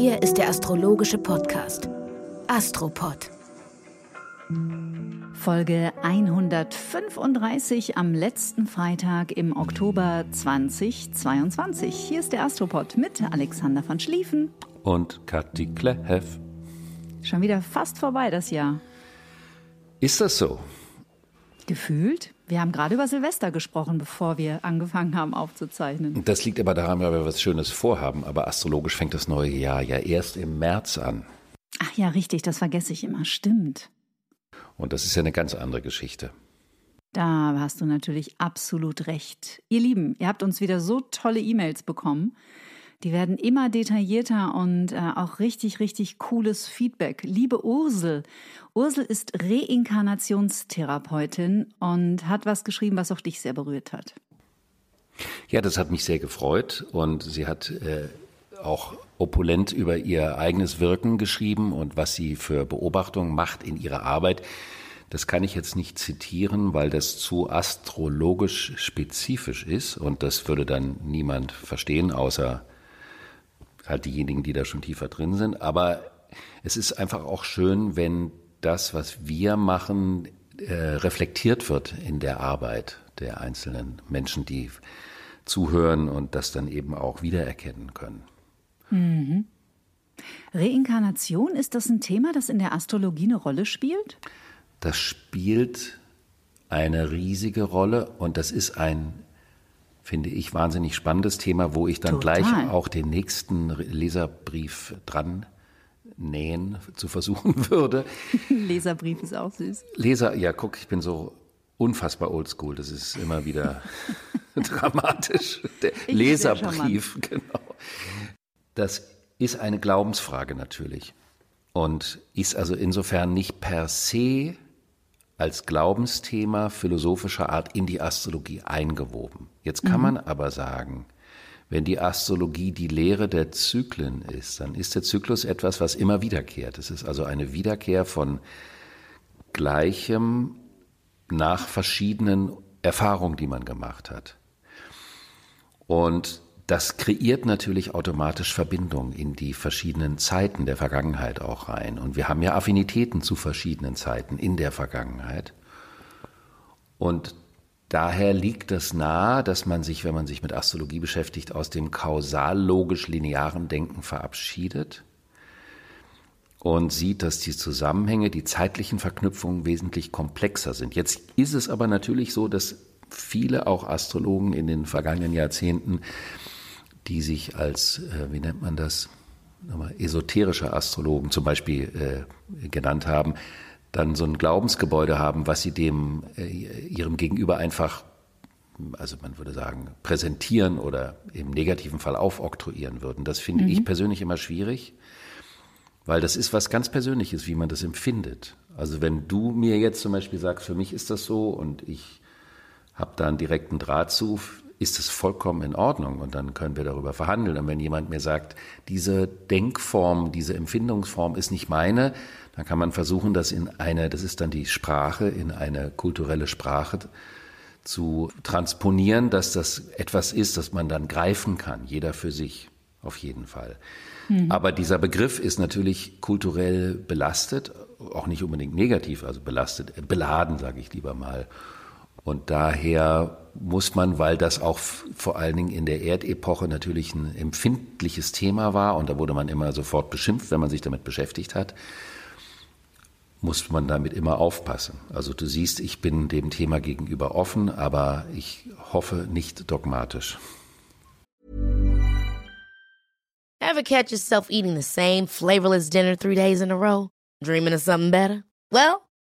Hier ist der astrologische Podcast Astropod. Folge 135 am letzten Freitag im Oktober 2022. Hier ist der Astropod mit Alexander von Schlieffen und Kathi Klehev. Schon wieder fast vorbei das Jahr. Ist das so? Gefühlt? Wir haben gerade über Silvester gesprochen, bevor wir angefangen haben aufzuzeichnen. Das liegt aber daran, weil wir was Schönes vorhaben. Aber astrologisch fängt das neue Jahr ja erst im März an. Ach ja, richtig, das vergesse ich immer. Stimmt. Und das ist ja eine ganz andere Geschichte. Da hast du natürlich absolut recht. Ihr Lieben, ihr habt uns wieder so tolle E-Mails bekommen. Die werden immer detaillierter und äh, auch richtig, richtig cooles Feedback. Liebe Ursel, Ursel ist Reinkarnationstherapeutin und hat was geschrieben, was auch dich sehr berührt hat. Ja, das hat mich sehr gefreut und sie hat äh, auch opulent über ihr eigenes Wirken geschrieben und was sie für Beobachtungen macht in ihrer Arbeit. Das kann ich jetzt nicht zitieren, weil das zu astrologisch spezifisch ist und das würde dann niemand verstehen, außer halt diejenigen, die da schon tiefer drin sind. Aber es ist einfach auch schön, wenn das, was wir machen, äh, reflektiert wird in der Arbeit der einzelnen Menschen, die zuhören und das dann eben auch wiedererkennen können. Mhm. Reinkarnation, ist das ein Thema, das in der Astrologie eine Rolle spielt? Das spielt eine riesige Rolle und das ist ein finde ich, wahnsinnig spannendes Thema, wo ich dann Total. gleich auch den nächsten Leserbrief dran nähen zu versuchen würde. Leserbrief ist auch süß. Leser, ja, guck, ich bin so unfassbar oldschool. Das ist immer wieder dramatisch. Der ich Leserbrief, genau. Das ist eine Glaubensfrage natürlich und ist also insofern nicht per se als Glaubensthema philosophischer Art in die Astrologie eingewoben. Jetzt kann mhm. man aber sagen, wenn die Astrologie die Lehre der Zyklen ist, dann ist der Zyklus etwas, was immer wiederkehrt. Es ist also eine Wiederkehr von Gleichem nach verschiedenen Erfahrungen, die man gemacht hat. Und das kreiert natürlich automatisch Verbindungen in die verschiedenen Zeiten der Vergangenheit auch rein. Und wir haben ja Affinitäten zu verschiedenen Zeiten in der Vergangenheit. Und daher liegt es nahe, dass man sich, wenn man sich mit Astrologie beschäftigt, aus dem kausal-logisch-linearen Denken verabschiedet und sieht, dass die Zusammenhänge, die zeitlichen Verknüpfungen wesentlich komplexer sind. Jetzt ist es aber natürlich so, dass viele auch Astrologen in den vergangenen Jahrzehnten die sich als, äh, wie nennt man das, esoterische Astrologen zum Beispiel äh, genannt haben, dann so ein Glaubensgebäude haben, was sie dem äh, ihrem Gegenüber einfach, also man würde sagen, präsentieren oder im negativen Fall aufoktroyieren würden. Das finde mhm. ich persönlich immer schwierig, weil das ist was ganz Persönliches, wie man das empfindet. Also wenn du mir jetzt zum Beispiel sagst, für mich ist das so und ich habe da einen direkten Draht zu, ist es vollkommen in Ordnung und dann können wir darüber verhandeln. Und wenn jemand mir sagt, diese Denkform, diese Empfindungsform ist nicht meine, dann kann man versuchen, das in eine, das ist dann die Sprache, in eine kulturelle Sprache zu transponieren, dass das etwas ist, das man dann greifen kann, jeder für sich, auf jeden Fall. Mhm. Aber dieser Begriff ist natürlich kulturell belastet, auch nicht unbedingt negativ, also belastet, beladen, sage ich lieber mal. Und daher muss man, weil das auch vor allen Dingen in der Erdepoche natürlich ein empfindliches Thema war und da wurde man immer sofort beschimpft, wenn man sich damit beschäftigt hat, muss man damit immer aufpassen. Also du siehst, ich bin dem Thema gegenüber offen, aber ich hoffe nicht dogmatisch. Ever catch yourself eating the same flavorless dinner three days in a row? Dreaming of something better? Well,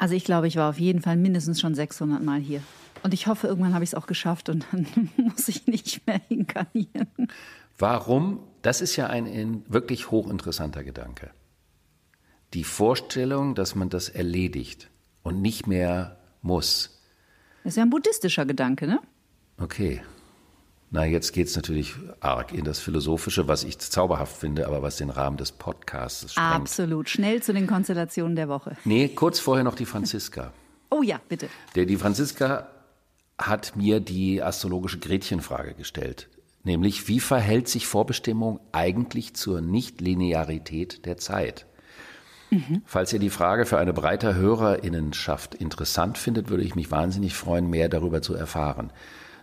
Also ich glaube, ich war auf jeden Fall mindestens schon 600 Mal hier. Und ich hoffe, irgendwann habe ich es auch geschafft und dann muss ich nicht mehr inkarnieren. Warum? Das ist ja ein wirklich hochinteressanter Gedanke. die Vorstellung, dass man das erledigt und nicht mehr muss. Das ist ja ein buddhistischer Gedanke, ne? Okay. Na, jetzt geht es natürlich arg in das Philosophische, was ich zauberhaft finde, aber was den Rahmen des Podcasts sprengt. Absolut. Schnell zu den Konstellationen der Woche. Nee, kurz vorher noch die Franziska. Oh ja, bitte. Der, die Franziska hat mir die astrologische Gretchenfrage gestellt. Nämlich, wie verhält sich Vorbestimmung eigentlich zur Nichtlinearität der Zeit? Mhm. Falls ihr die Frage für eine breite Hörerinnenschaft interessant findet, würde ich mich wahnsinnig freuen, mehr darüber zu erfahren.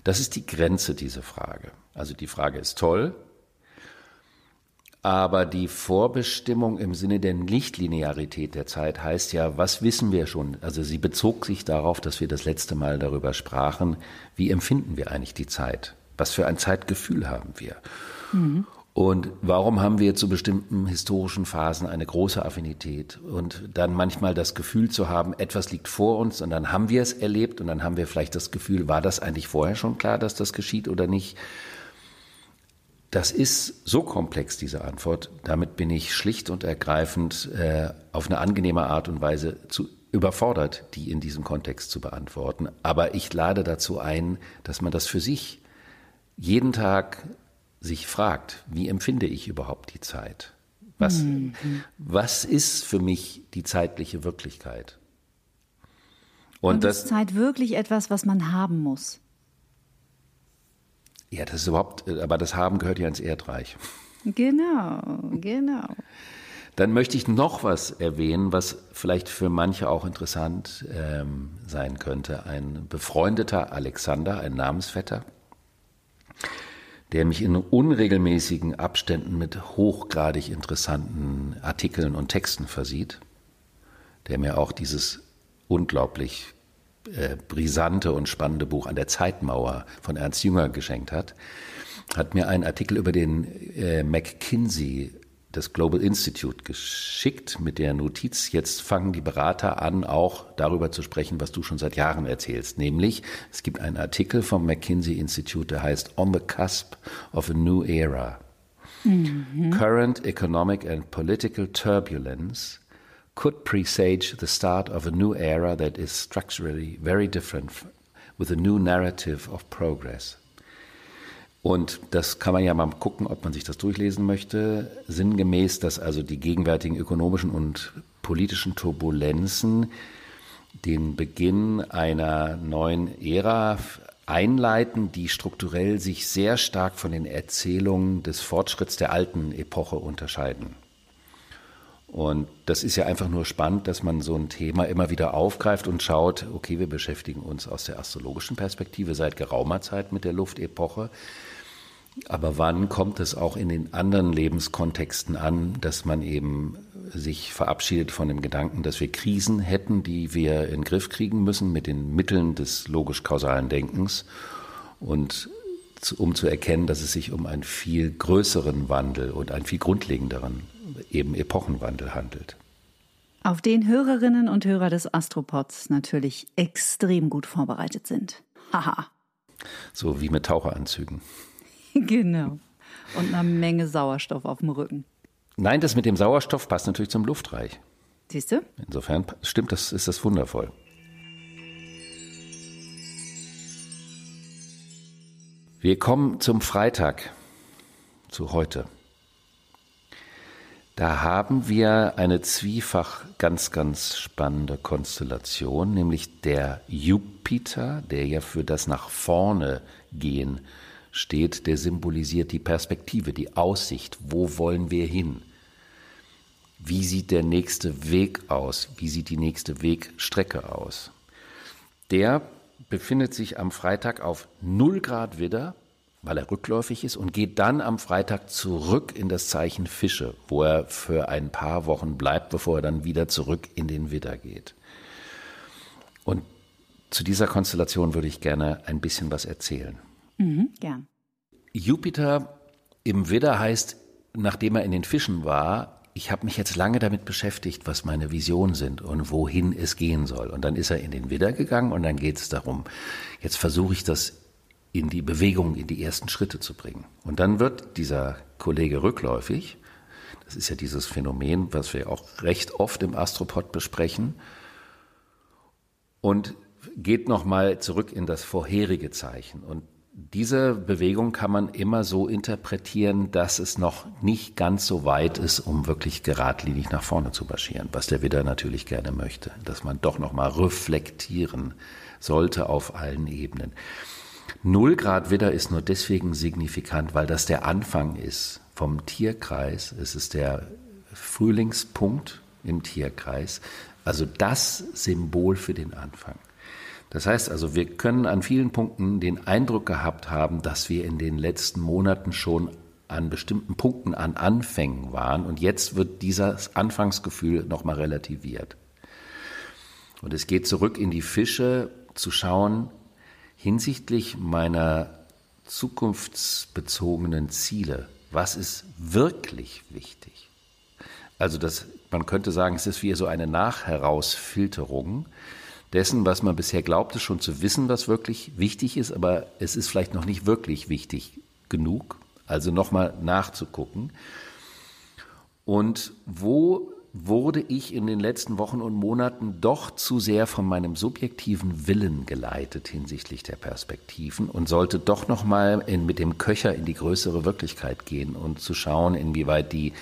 Das ist die Grenze, diese Frage. Also die Frage ist toll, aber die Vorbestimmung im Sinne der Nichtlinearität der Zeit heißt ja, was wissen wir schon? Also sie bezog sich darauf, dass wir das letzte Mal darüber sprachen, wie empfinden wir eigentlich die Zeit? Was für ein Zeitgefühl haben wir? Mhm. Und warum haben wir zu bestimmten historischen Phasen eine große Affinität und dann manchmal das Gefühl zu haben, etwas liegt vor uns und dann haben wir es erlebt und dann haben wir vielleicht das Gefühl, war das eigentlich vorher schon klar, dass das geschieht oder nicht? Das ist so komplex, diese Antwort. Damit bin ich schlicht und ergreifend äh, auf eine angenehme Art und Weise zu überfordert, die in diesem Kontext zu beantworten. Aber ich lade dazu ein, dass man das für sich jeden Tag sich fragt, wie empfinde ich überhaupt die Zeit? Was, mhm. was ist für mich die zeitliche Wirklichkeit? Und, Und das, ist Zeit wirklich etwas, was man haben muss? Ja, das ist überhaupt, aber das Haben gehört ja ins Erdreich. Genau, genau. Dann möchte ich noch was erwähnen, was vielleicht für manche auch interessant ähm, sein könnte. Ein befreundeter Alexander, ein Namensvetter, der mich in unregelmäßigen Abständen mit hochgradig interessanten Artikeln und Texten versieht, der mir auch dieses unglaublich äh, brisante und spannende Buch an der Zeitmauer von Ernst Jünger geschenkt hat, hat mir einen Artikel über den äh, McKinsey das Global Institute geschickt mit der Notiz, jetzt fangen die Berater an, auch darüber zu sprechen, was du schon seit Jahren erzählst. Nämlich, es gibt einen Artikel vom McKinsey Institute, der heißt On the Cusp of a New Era. Mhm. Current Economic and Political Turbulence could presage the start of a new era that is structurally very different with a new narrative of progress. Und das kann man ja mal gucken, ob man sich das durchlesen möchte. Sinngemäß, dass also die gegenwärtigen ökonomischen und politischen Turbulenzen den Beginn einer neuen Ära einleiten, die strukturell sich sehr stark von den Erzählungen des Fortschritts der alten Epoche unterscheiden. Und das ist ja einfach nur spannend, dass man so ein Thema immer wieder aufgreift und schaut, okay, wir beschäftigen uns aus der astrologischen Perspektive seit geraumer Zeit mit der Luftepoche. Aber wann kommt es auch in den anderen Lebenskontexten an, dass man eben sich verabschiedet von dem Gedanken, dass wir Krisen hätten, die wir in den Griff kriegen müssen mit den Mitteln des logisch-kausalen Denkens und um zu erkennen, dass es sich um einen viel größeren Wandel und einen viel grundlegenderen eben Epochenwandel handelt. Auf den Hörerinnen und Hörer des Astropods natürlich extrem gut vorbereitet sind. Haha. So wie mit Taucheranzügen. Genau. Und eine Menge Sauerstoff auf dem Rücken. Nein, das mit dem Sauerstoff passt natürlich zum Luftreich. Siehst du? Insofern stimmt das, ist das wundervoll. Wir kommen zum Freitag, zu heute. Da haben wir eine zwiefach ganz, ganz spannende Konstellation, nämlich der Jupiter, der ja für das nach vorne gehen steht, der symbolisiert die Perspektive, die Aussicht. Wo wollen wir hin? Wie sieht der nächste Weg aus? Wie sieht die nächste Wegstrecke aus? Der befindet sich am Freitag auf 0 Grad Widder, weil er rückläufig ist, und geht dann am Freitag zurück in das Zeichen Fische, wo er für ein paar Wochen bleibt, bevor er dann wieder zurück in den Widder geht. Und zu dieser Konstellation würde ich gerne ein bisschen was erzählen. Mhm, gern. Jupiter im Widder heißt, nachdem er in den Fischen war, ich habe mich jetzt lange damit beschäftigt, was meine Visionen sind und wohin es gehen soll. Und dann ist er in den Widder gegangen und dann geht es darum, jetzt versuche ich das in die Bewegung, in die ersten Schritte zu bringen. Und dann wird dieser Kollege rückläufig Das ist ja dieses Phänomen, was wir auch recht oft im Astropod besprechen. Und geht nochmal zurück in das vorherige Zeichen. Und diese Bewegung kann man immer so interpretieren, dass es noch nicht ganz so weit ist, um wirklich geradlinig nach vorne zu marschieren, was der Widder natürlich gerne möchte, dass man doch nochmal reflektieren sollte auf allen Ebenen. Null Grad Widder ist nur deswegen signifikant, weil das der Anfang ist vom Tierkreis. Es ist der Frühlingspunkt im Tierkreis, also das Symbol für den Anfang. Das heißt also, wir können an vielen Punkten den Eindruck gehabt haben, dass wir in den letzten Monaten schon an bestimmten Punkten an Anfängen waren und jetzt wird dieses Anfangsgefühl nochmal relativiert. Und es geht zurück in die Fische zu schauen, hinsichtlich meiner zukunftsbezogenen Ziele, was ist wirklich wichtig? Also das, man könnte sagen, es ist wie so eine Nachherausfilterung dessen, was man bisher glaubte, schon zu wissen, was wirklich wichtig ist, aber es ist vielleicht noch nicht wirklich wichtig genug. Also nochmal nachzugucken. Und wo wurde ich in den letzten Wochen und Monaten doch zu sehr von meinem subjektiven Willen geleitet hinsichtlich der Perspektiven und sollte doch nochmal mit dem Köcher in die größere Wirklichkeit gehen und zu schauen, inwieweit die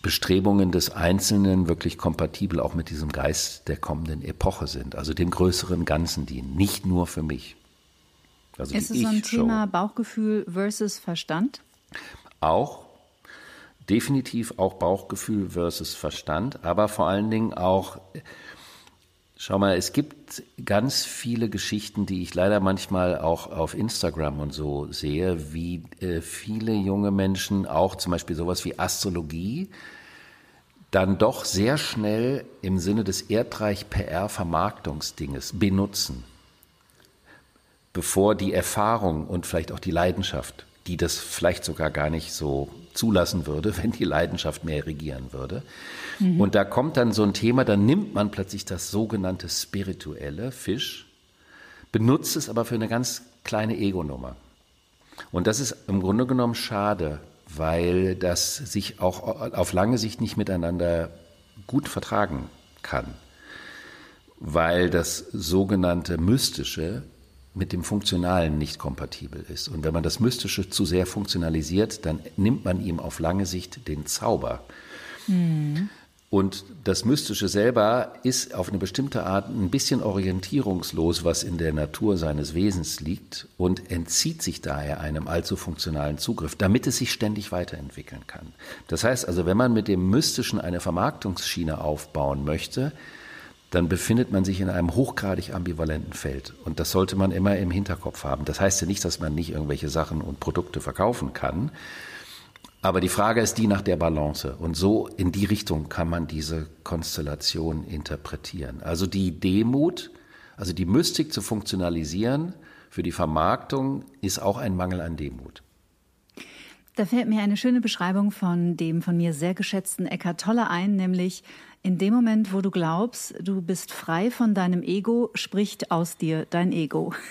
Bestrebungen des Einzelnen wirklich kompatibel auch mit diesem Geist der kommenden Epoche sind, also dem größeren Ganzen dienen, nicht nur für mich. Also ist es so ein Thema Bauchgefühl versus Verstand? Auch, definitiv auch Bauchgefühl versus Verstand, aber vor allen Dingen auch, schau mal, es gibt ganz viele Geschichten, die ich leider manchmal auch auf Instagram und so sehe, wie äh, viele junge Menschen auch zum Beispiel sowas wie Astrologie dann doch sehr schnell im Sinne des Erdreich PR Vermarktungsdinges benutzen, bevor die Erfahrung und vielleicht auch die Leidenschaft, die das vielleicht sogar gar nicht so zulassen würde, wenn die Leidenschaft mehr regieren würde. Mhm. Und da kommt dann so ein Thema, dann nimmt man plötzlich das sogenannte spirituelle Fisch, benutzt es aber für eine ganz kleine Ego-Nummer. Und das ist im Grunde genommen schade, weil das sich auch auf lange Sicht nicht miteinander gut vertragen kann, weil das sogenannte Mystische mit dem Funktionalen nicht kompatibel ist. Und wenn man das Mystische zu sehr funktionalisiert, dann nimmt man ihm auf lange Sicht den Zauber. Mhm. Und das Mystische selber ist auf eine bestimmte Art ein bisschen orientierungslos, was in der Natur seines Wesens liegt und entzieht sich daher einem allzu funktionalen Zugriff, damit es sich ständig weiterentwickeln kann. Das heißt also, wenn man mit dem Mystischen eine Vermarktungsschiene aufbauen möchte, dann befindet man sich in einem hochgradig ambivalenten Feld. Und das sollte man immer im Hinterkopf haben. Das heißt ja nicht, dass man nicht irgendwelche Sachen und Produkte verkaufen kann, aber die Frage ist die nach der Balance. Und so in die Richtung kann man diese Konstellation interpretieren. Also die Demut, also die Mystik zu funktionalisieren für die Vermarktung ist auch ein Mangel an Demut. Da fällt mir eine schöne Beschreibung von dem von mir sehr geschätzten Eckart Tolle ein, nämlich in dem Moment, wo du glaubst, du bist frei von deinem Ego, spricht aus dir dein Ego.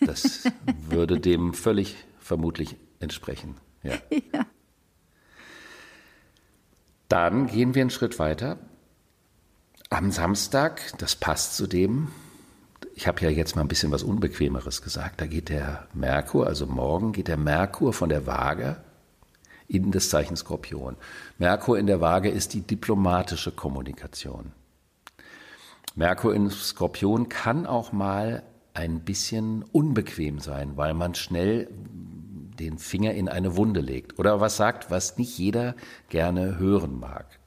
Das würde dem völlig vermutlich entsprechen. Ja. ja. Dann gehen wir einen Schritt weiter. Am Samstag, das passt zu dem, ich habe ja jetzt mal ein bisschen was Unbequemeres gesagt, da geht der Merkur, also morgen geht der Merkur von der Waage in das Zeichen Skorpion. Merkur in der Waage ist die diplomatische Kommunikation. Merkur in Skorpion kann auch mal ein bisschen unbequem sein, weil man schnell den Finger in eine Wunde legt oder was sagt, was nicht jeder gerne hören mag.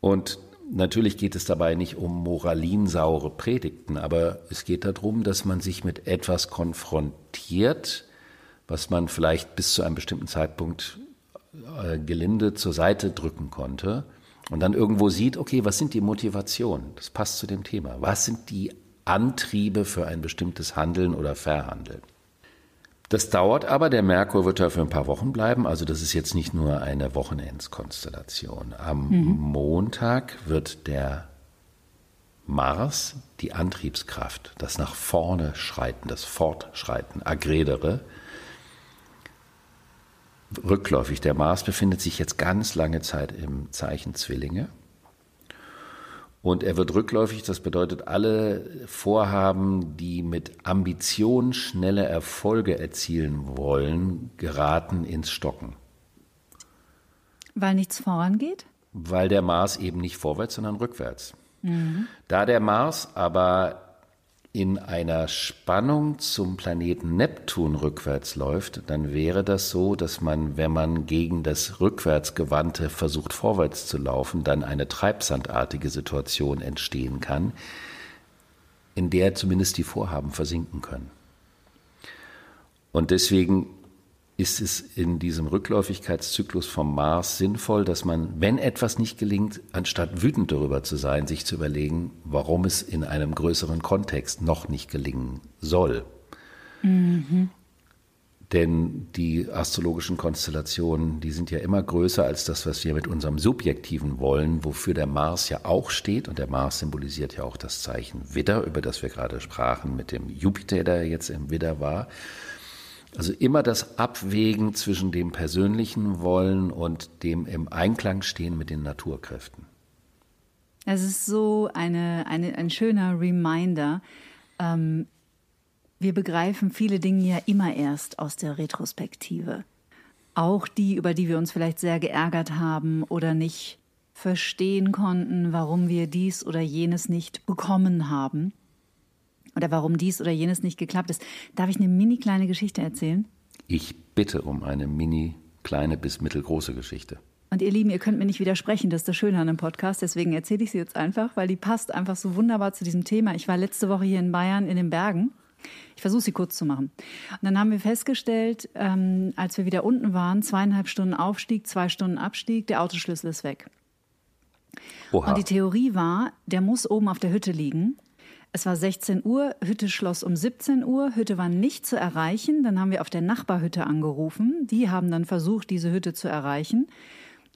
Und natürlich geht es dabei nicht um moralinsaure Predigten, aber es geht darum, dass man sich mit etwas konfrontiert, was man vielleicht bis zu einem bestimmten Zeitpunkt äh, gelinde zur Seite drücken konnte und dann irgendwo sieht, okay, was sind die Motivationen? Das passt zu dem Thema. Was sind die Antriebe für ein bestimmtes Handeln oder Verhandeln? Das dauert aber, der Merkur wird da für ein paar Wochen bleiben, also das ist jetzt nicht nur eine Wochenendskonstellation. Am mhm. Montag wird der Mars, die Antriebskraft, das nach vorne schreiten, das Fortschreiten, Agredere, rückläufig. Der Mars befindet sich jetzt ganz lange Zeit im Zeichen Zwillinge. Und er wird rückläufig, das bedeutet, alle Vorhaben, die mit Ambition schnelle Erfolge erzielen wollen, geraten ins Stocken. Weil nichts vorangeht? Weil der Mars eben nicht vorwärts, sondern rückwärts. Mhm. Da der Mars aber in einer Spannung zum Planeten Neptun rückwärts läuft, dann wäre das so, dass man, wenn man gegen das Rückwärtsgewandte versucht vorwärts zu laufen, dann eine treibsandartige Situation entstehen kann, in der zumindest die Vorhaben versinken können. Und deswegen ist es in diesem Rückläufigkeitszyklus vom Mars sinnvoll, dass man, wenn etwas nicht gelingt, anstatt wütend darüber zu sein, sich zu überlegen, warum es in einem größeren Kontext noch nicht gelingen soll. Mhm. Denn die astrologischen Konstellationen, die sind ja immer größer als das, was wir mit unserem Subjektiven wollen, wofür der Mars ja auch steht. Und der Mars symbolisiert ja auch das Zeichen Widder, über das wir gerade sprachen, mit dem Jupiter, der jetzt im Widder war. Also immer das Abwägen zwischen dem persönlichen Wollen und dem im Einklang stehen mit den Naturkräften. Es ist so eine, eine, ein schöner Reminder. Ähm, wir begreifen viele Dinge ja immer erst aus der Retrospektive. Auch die, über die wir uns vielleicht sehr geärgert haben oder nicht verstehen konnten, warum wir dies oder jenes nicht bekommen haben oder warum dies oder jenes nicht geklappt ist. Darf ich eine mini kleine Geschichte erzählen? Ich bitte um eine mini kleine bis mittelgroße Geschichte. Und ihr Lieben, ihr könnt mir nicht widersprechen, das ist das Schöne an einem Podcast, deswegen erzähle ich sie jetzt einfach, weil die passt einfach so wunderbar zu diesem Thema. Ich war letzte Woche hier in Bayern in den Bergen. Ich versuche sie kurz zu machen. Und dann haben wir festgestellt, ähm, als wir wieder unten waren, zweieinhalb Stunden Aufstieg, zwei Stunden Abstieg, der Autoschlüssel ist weg. Oha. Und die Theorie war, der muss oben auf der Hütte liegen. Es war 16 Uhr, Hütte schloss um 17 Uhr, Hütte war nicht zu erreichen. Dann haben wir auf der Nachbarhütte angerufen. Die haben dann versucht, diese Hütte zu erreichen.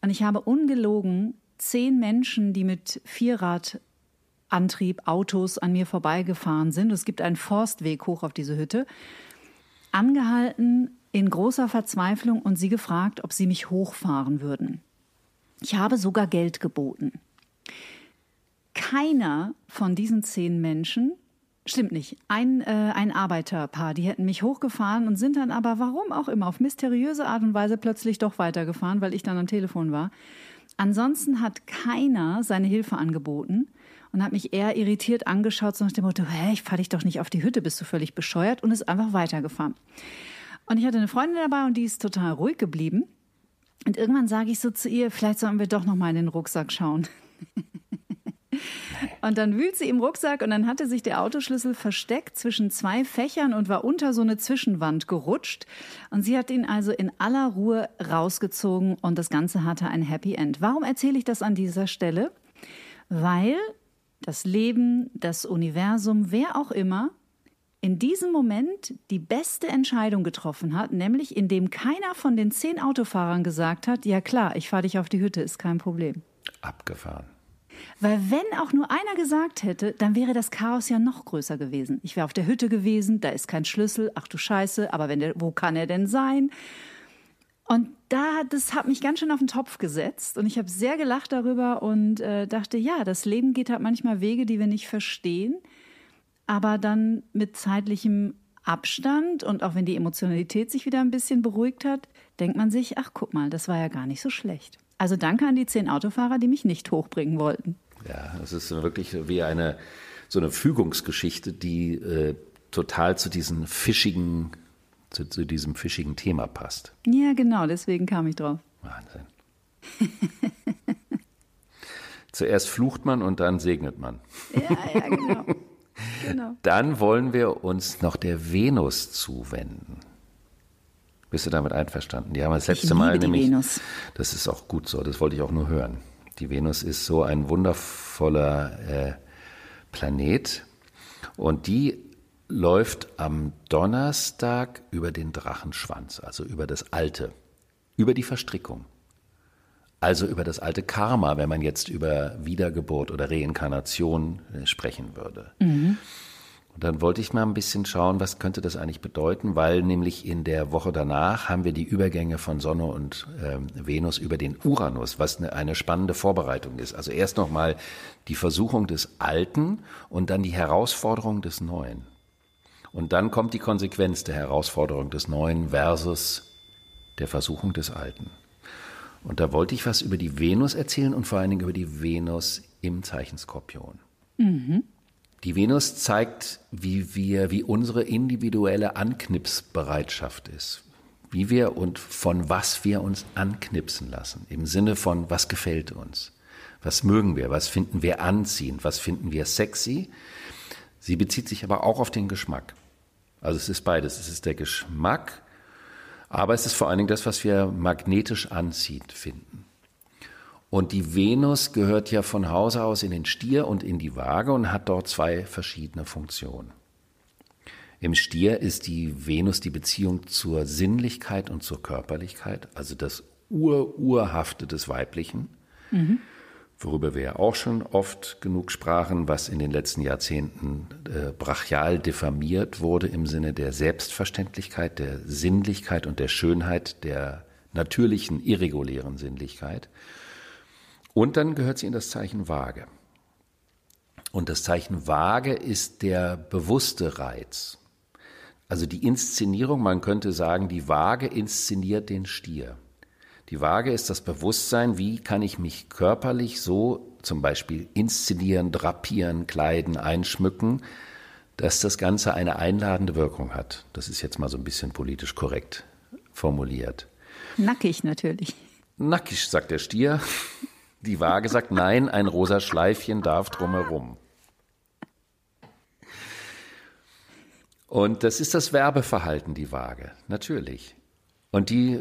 Und ich habe ungelogen zehn Menschen, die mit Vierradantrieb, Autos an mir vorbeigefahren sind. Es gibt einen Forstweg hoch auf diese Hütte. Angehalten in großer Verzweiflung und sie gefragt, ob sie mich hochfahren würden. Ich habe sogar Geld geboten keiner von diesen zehn Menschen Stimmt nicht. Ein, äh, ein Arbeiterpaar, die hätten mich hochgefahren und sind dann aber, warum auch immer, auf mysteriöse Art und Weise plötzlich doch weitergefahren, weil ich dann am Telefon war. Ansonsten hat keiner seine Hilfe angeboten und hat mich eher irritiert angeschaut, so nach dem Motto, hä, ich fahr dich doch nicht auf die Hütte, bist du völlig bescheuert und ist einfach weitergefahren. Und ich hatte eine Freundin dabei und die ist total ruhig geblieben. Und irgendwann sage ich so zu ihr, vielleicht sollen wir doch noch mal in den Rucksack schauen. Und dann wühlt sie im Rucksack und dann hatte sich der Autoschlüssel versteckt zwischen zwei Fächern und war unter so eine Zwischenwand gerutscht. Und sie hat ihn also in aller Ruhe rausgezogen und das Ganze hatte ein Happy End. Warum erzähle ich das an dieser Stelle? Weil das Leben, das Universum, wer auch immer, in diesem Moment die beste Entscheidung getroffen hat, nämlich indem keiner von den zehn Autofahrern gesagt hat, ja klar, ich fahre dich auf die Hütte, ist kein Problem. Abgefahren. Weil wenn auch nur einer gesagt hätte, dann wäre das Chaos ja noch größer gewesen. Ich wäre auf der Hütte gewesen, da ist kein Schlüssel, ach du Scheiße, aber wenn der, wo kann er denn sein? Und da, das hat mich ganz schön auf den Topf gesetzt und ich habe sehr gelacht darüber und äh, dachte, ja, das Leben geht halt manchmal Wege, die wir nicht verstehen, aber dann mit zeitlichem Abstand und auch wenn die Emotionalität sich wieder ein bisschen beruhigt hat, denkt man sich, ach guck mal, das war ja gar nicht so schlecht. Also danke an die zehn Autofahrer, die mich nicht hochbringen wollten. Ja, es ist wirklich wie eine so eine Fügungsgeschichte, die äh, total zu diesem fischigen, zu, zu, diesem fischigen Thema passt. Ja, genau, deswegen kam ich drauf. Wahnsinn. Zuerst flucht man und dann segnet man. Ja, ja, genau. genau. Dann wollen wir uns noch der Venus zuwenden. Bist du damit einverstanden? Die haben das letzte Mal nämlich. Venus. Das ist auch gut so, das wollte ich auch nur hören. Die Venus ist so ein wundervoller äh, Planet und die läuft am Donnerstag über den Drachenschwanz, also über das Alte, über die Verstrickung. Also über das alte Karma, wenn man jetzt über Wiedergeburt oder Reinkarnation äh, sprechen würde. Mhm. Und dann wollte ich mal ein bisschen schauen, was könnte das eigentlich bedeuten, weil nämlich in der Woche danach haben wir die Übergänge von Sonne und ähm, Venus über den Uranus, was eine, eine spannende Vorbereitung ist. Also erst nochmal die Versuchung des Alten und dann die Herausforderung des Neuen. Und dann kommt die Konsequenz der Herausforderung des Neuen versus der Versuchung des Alten. Und da wollte ich was über die Venus erzählen und vor allen Dingen über die Venus im Zeichen Skorpion. Mhm. Die Venus zeigt, wie wir, wie unsere individuelle Anknipsbereitschaft ist. Wie wir und von was wir uns anknipsen lassen. Im Sinne von, was gefällt uns? Was mögen wir? Was finden wir anziehend? Was finden wir sexy? Sie bezieht sich aber auch auf den Geschmack. Also es ist beides. Es ist der Geschmack, aber es ist vor allen Dingen das, was wir magnetisch anziehend finden. Und die Venus gehört ja von Hause aus in den Stier und in die Waage und hat dort zwei verschiedene Funktionen. Im Stier ist die Venus die Beziehung zur Sinnlichkeit und zur Körperlichkeit, also das Ur-Urhafte des Weiblichen, mhm. worüber wir ja auch schon oft genug sprachen, was in den letzten Jahrzehnten äh, brachial diffamiert wurde im Sinne der Selbstverständlichkeit, der Sinnlichkeit und der Schönheit, der natürlichen, irregulären Sinnlichkeit. Und dann gehört sie in das Zeichen Waage. Und das Zeichen Waage ist der bewusste Reiz. Also die Inszenierung, man könnte sagen, die Waage inszeniert den Stier. Die Waage ist das Bewusstsein, wie kann ich mich körperlich so zum Beispiel inszenieren, drapieren, kleiden, einschmücken, dass das Ganze eine einladende Wirkung hat. Das ist jetzt mal so ein bisschen politisch korrekt formuliert. Nackig natürlich. Nackig, sagt der Stier. Die Waage sagt nein, ein rosa Schleifchen darf drumherum. Und das ist das Werbeverhalten, die Waage, natürlich. Und die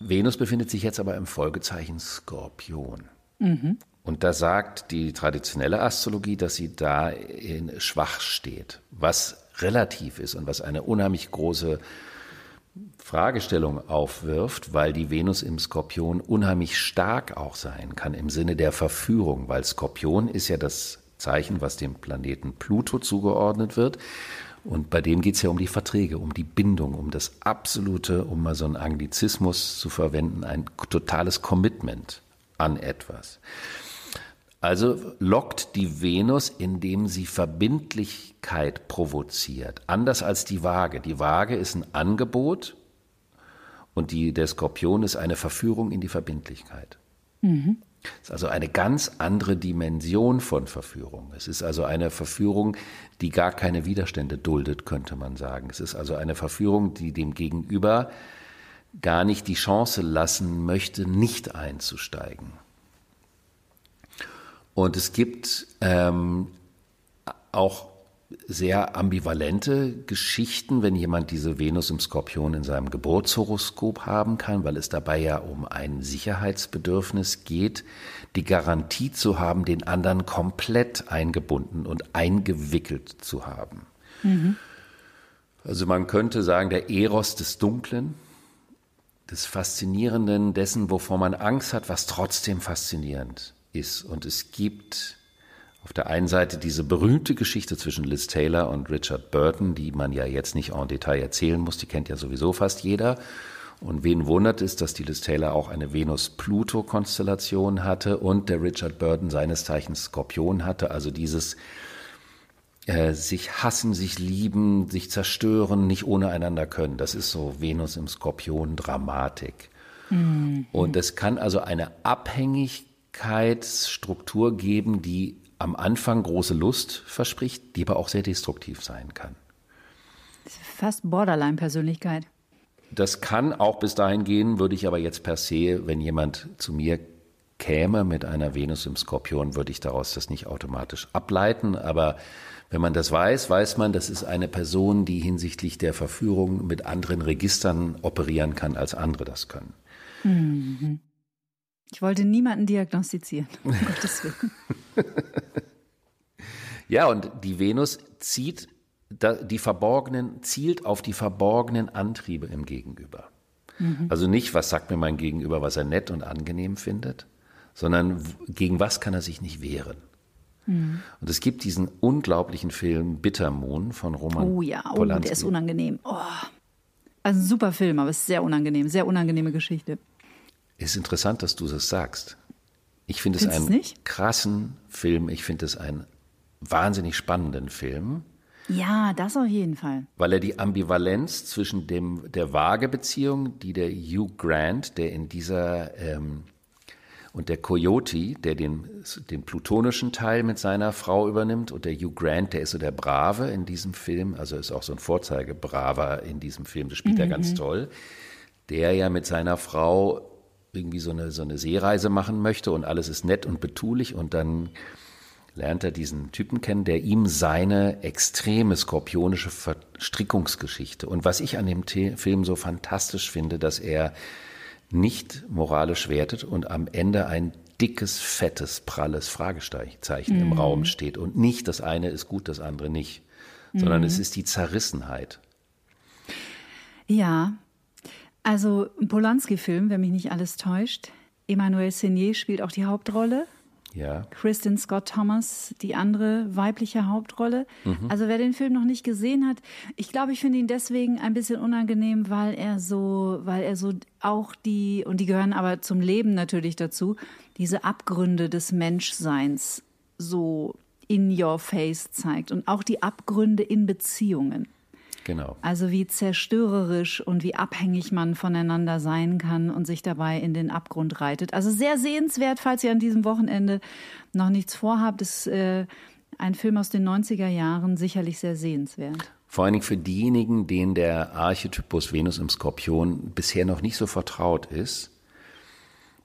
Venus befindet sich jetzt aber im Folgezeichen Skorpion. Mhm. Und da sagt die traditionelle Astrologie, dass sie da in schwach steht, was relativ ist und was eine unheimlich große Fragestellung aufwirft, weil die Venus im Skorpion unheimlich stark auch sein kann im Sinne der Verführung, weil Skorpion ist ja das Zeichen, was dem Planeten Pluto zugeordnet wird. Und bei dem geht es ja um die Verträge, um die Bindung, um das absolute, um mal so einen Anglizismus zu verwenden, ein totales Commitment an etwas. Also lockt die Venus, indem sie Verbindlichkeit provoziert. Anders als die Waage. Die Waage ist ein Angebot und die, der Skorpion ist eine Verführung in die Verbindlichkeit. Mhm. Es ist also eine ganz andere Dimension von Verführung. Es ist also eine Verführung, die gar keine Widerstände duldet, könnte man sagen. Es ist also eine Verführung, die dem Gegenüber gar nicht die Chance lassen möchte, nicht einzusteigen. Und es gibt ähm, auch sehr ambivalente Geschichten, wenn jemand diese Venus im Skorpion in seinem Geburtshoroskop haben kann, weil es dabei ja um ein Sicherheitsbedürfnis geht, die Garantie zu haben, den anderen komplett eingebunden und eingewickelt zu haben. Mhm. Also man könnte sagen, der Eros des Dunklen, des Faszinierenden, dessen, wovor man Angst hat, was trotzdem faszinierend ist. Und es gibt auf der einen Seite diese berühmte Geschichte zwischen Liz Taylor und Richard Burton, die man ja jetzt nicht en Detail erzählen muss, die kennt ja sowieso fast jeder. Und wen wundert es, dass die Liz Taylor auch eine Venus-Pluto-Konstellation hatte und der Richard Burton seines Zeichens Skorpion hatte, also dieses äh, sich hassen, sich lieben, sich zerstören, nicht ohne einander können. Das ist so Venus im Skorpion Dramatik. Mhm. Und es kann also eine Abhängigkeit Persönlichkeitsstruktur geben, die am Anfang große Lust verspricht, die aber auch sehr destruktiv sein kann. Fast Borderline-Persönlichkeit. Das kann auch bis dahin gehen, würde ich aber jetzt per se, wenn jemand zu mir käme mit einer Venus im Skorpion, würde ich daraus das nicht automatisch ableiten. Aber wenn man das weiß, weiß man, das ist eine Person, die hinsichtlich der Verführung mit anderen Registern operieren kann, als andere das können. Mhm. Ich wollte niemanden diagnostizieren, um Gottes Willen. ja, und die Venus zieht die verborgenen, zielt auf die verborgenen Antriebe im Gegenüber. Mhm. Also nicht, was sagt mir mein Gegenüber, was er nett und angenehm findet, sondern gegen was kann er sich nicht wehren. Mhm. Und es gibt diesen unglaublichen Film Bittermoon von Roman Oh ja, oh, Polanski. der ist unangenehm. Oh. Also ein super Film, aber es ist sehr unangenehm, sehr unangenehme Geschichte. Ist interessant, dass du das sagst. Ich finde es einen nicht? krassen Film. Ich finde es einen wahnsinnig spannenden Film, Ja, das auf jeden Fall. weil er die Ambivalenz zwischen dem, der Waagebeziehung, die der Hugh Grant, der in dieser, ähm, und der Coyote, der den, den plutonischen Teil mit seiner Frau übernimmt, und der Hugh Grant, der ist so der Brave in diesem Film, also ist auch so ein Vorzeigebraver in diesem Film, das spielt er ganz toll, der ja mit seiner Frau irgendwie so eine, so eine Seereise machen möchte und alles ist nett und betulich und dann lernt er diesen Typen kennen, der ihm seine extreme skorpionische Verstrickungsgeschichte. Und was ich an dem The Film so fantastisch finde, dass er nicht moralisch wertet und am Ende ein dickes, fettes, pralles Fragezeichen im Raum steht. Und nicht das eine ist gut, das andere nicht, sondern es ist die Zerrissenheit. Ja, also ein Polanski-Film, wenn mich nicht alles täuscht. Emmanuel Seigné spielt auch die Hauptrolle. Ja, Kristen Scott Thomas, die andere weibliche Hauptrolle. Also wer den Film noch nicht gesehen hat, ich glaube, ich finde ihn deswegen ein bisschen unangenehm, weil er so, weil er so auch die, und die gehören aber zum Leben natürlich dazu, diese Abgründe des Menschseins so in your face zeigt und auch die Abgründe in Beziehungen. Genau. Also wie zerstörerisch und wie abhängig man voneinander sein kann und sich dabei in den Abgrund reitet. Also sehr sehenswert, falls ihr an diesem Wochenende noch nichts vorhabt. Ist äh, ein Film aus den 90er Jahren, sicherlich sehr sehenswert. Vor allen Dingen für diejenigen, denen der Archetypus Venus im Skorpion bisher noch nicht so vertraut ist.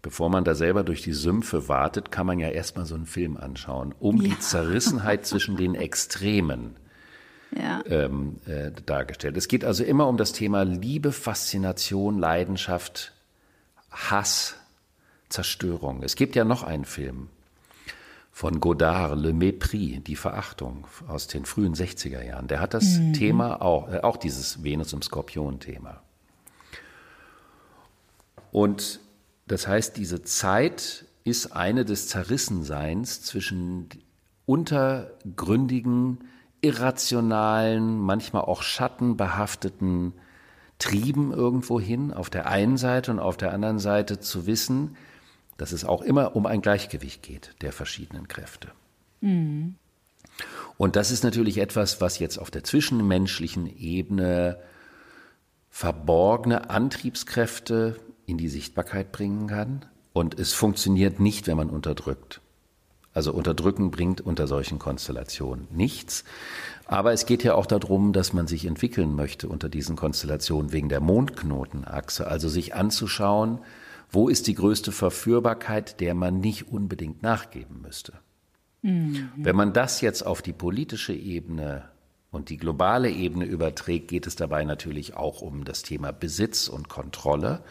Bevor man da selber durch die Sümpfe wartet, kann man ja erstmal so einen Film anschauen, um die Zerrissenheit zwischen den Extremen Ja. ähm, äh, dargestellt. Es geht also immer um das Thema Liebe, Faszination, Leidenschaft, Hass, Zerstörung. Es gibt ja noch einen Film von Godard, Le Mépris, die Verachtung aus den frühen 60er Jahren. Der hat das Thema auch, äh, auch dieses Venus im Skorpion-Thema. Und das heißt, diese Zeit ist eine des Zerrissenseins zwischen untergründigen, irrationalen, manchmal auch schattenbehafteten Trieben irgendwo hin, auf der einen Seite und auf der anderen Seite zu wissen, dass es auch immer um ein Gleichgewicht geht der verschiedenen Kräfte. Und das ist natürlich etwas, was jetzt auf der zwischenmenschlichen Ebene verborgene Antriebskräfte in die Sichtbarkeit bringen kann. Und es funktioniert nicht, wenn man unterdrückt. Also unterdrücken bringt unter solchen Konstellationen nichts. Aber es geht ja auch darum, dass man sich entwickeln möchte unter diesen Konstellationen wegen der Mondknotenachse. Also sich anzuschauen, wo ist die größte Verführbarkeit, der man nicht unbedingt nachgeben müsste. Wenn man das jetzt auf die politische Ebene und die globale Ebene überträgt, geht es dabei natürlich auch um das Thema Besitz und Kontrolle.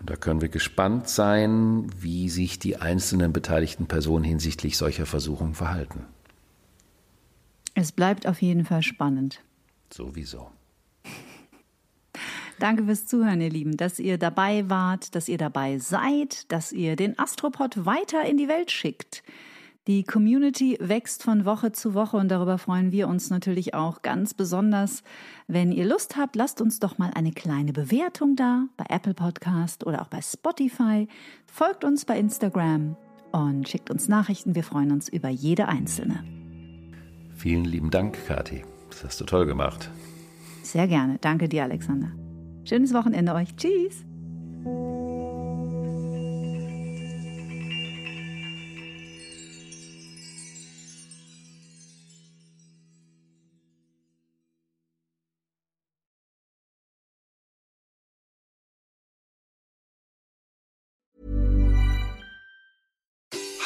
Und da können wir gespannt sein, wie sich die einzelnen beteiligten Personen hinsichtlich solcher Versuchungen verhalten. Es bleibt auf jeden Fall spannend. Sowieso. Danke fürs Zuhören, ihr Lieben, dass ihr dabei wart, dass ihr dabei seid, dass ihr den Astropod weiter in die Welt schickt. Die Community wächst von Woche zu Woche und darüber freuen wir uns natürlich auch ganz besonders. Wenn ihr Lust habt, lasst uns doch mal eine kleine Bewertung da bei Apple Podcast oder auch bei Spotify. Folgt uns bei Instagram und schickt uns Nachrichten. Wir freuen uns über jede einzelne. Vielen lieben Dank, Kathi. Das hast du toll gemacht. Sehr gerne. Danke dir, Alexander. Schönes Wochenende euch. Tschüss.